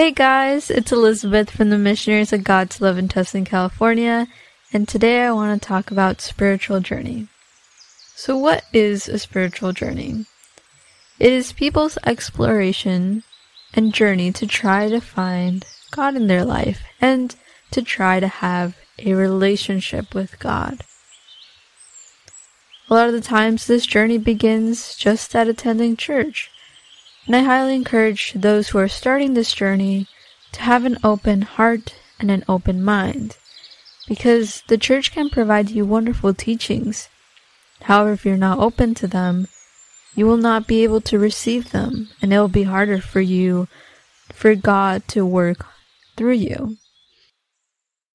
Hey guys, it's Elizabeth from the Missionaries of God's Love in Tustin, California, and today I want to talk about spiritual journey. So, what is a spiritual journey? It is people's exploration and journey to try to find God in their life and to try to have a relationship with God. A lot of the times, this journey begins just at attending church and I highly encourage those who are starting this journey to have an open heart and an open mind, because the church can provide you wonderful teachings. However, if you're not open to them, you will not be able to receive them, and it will be harder for you, for God to work through you.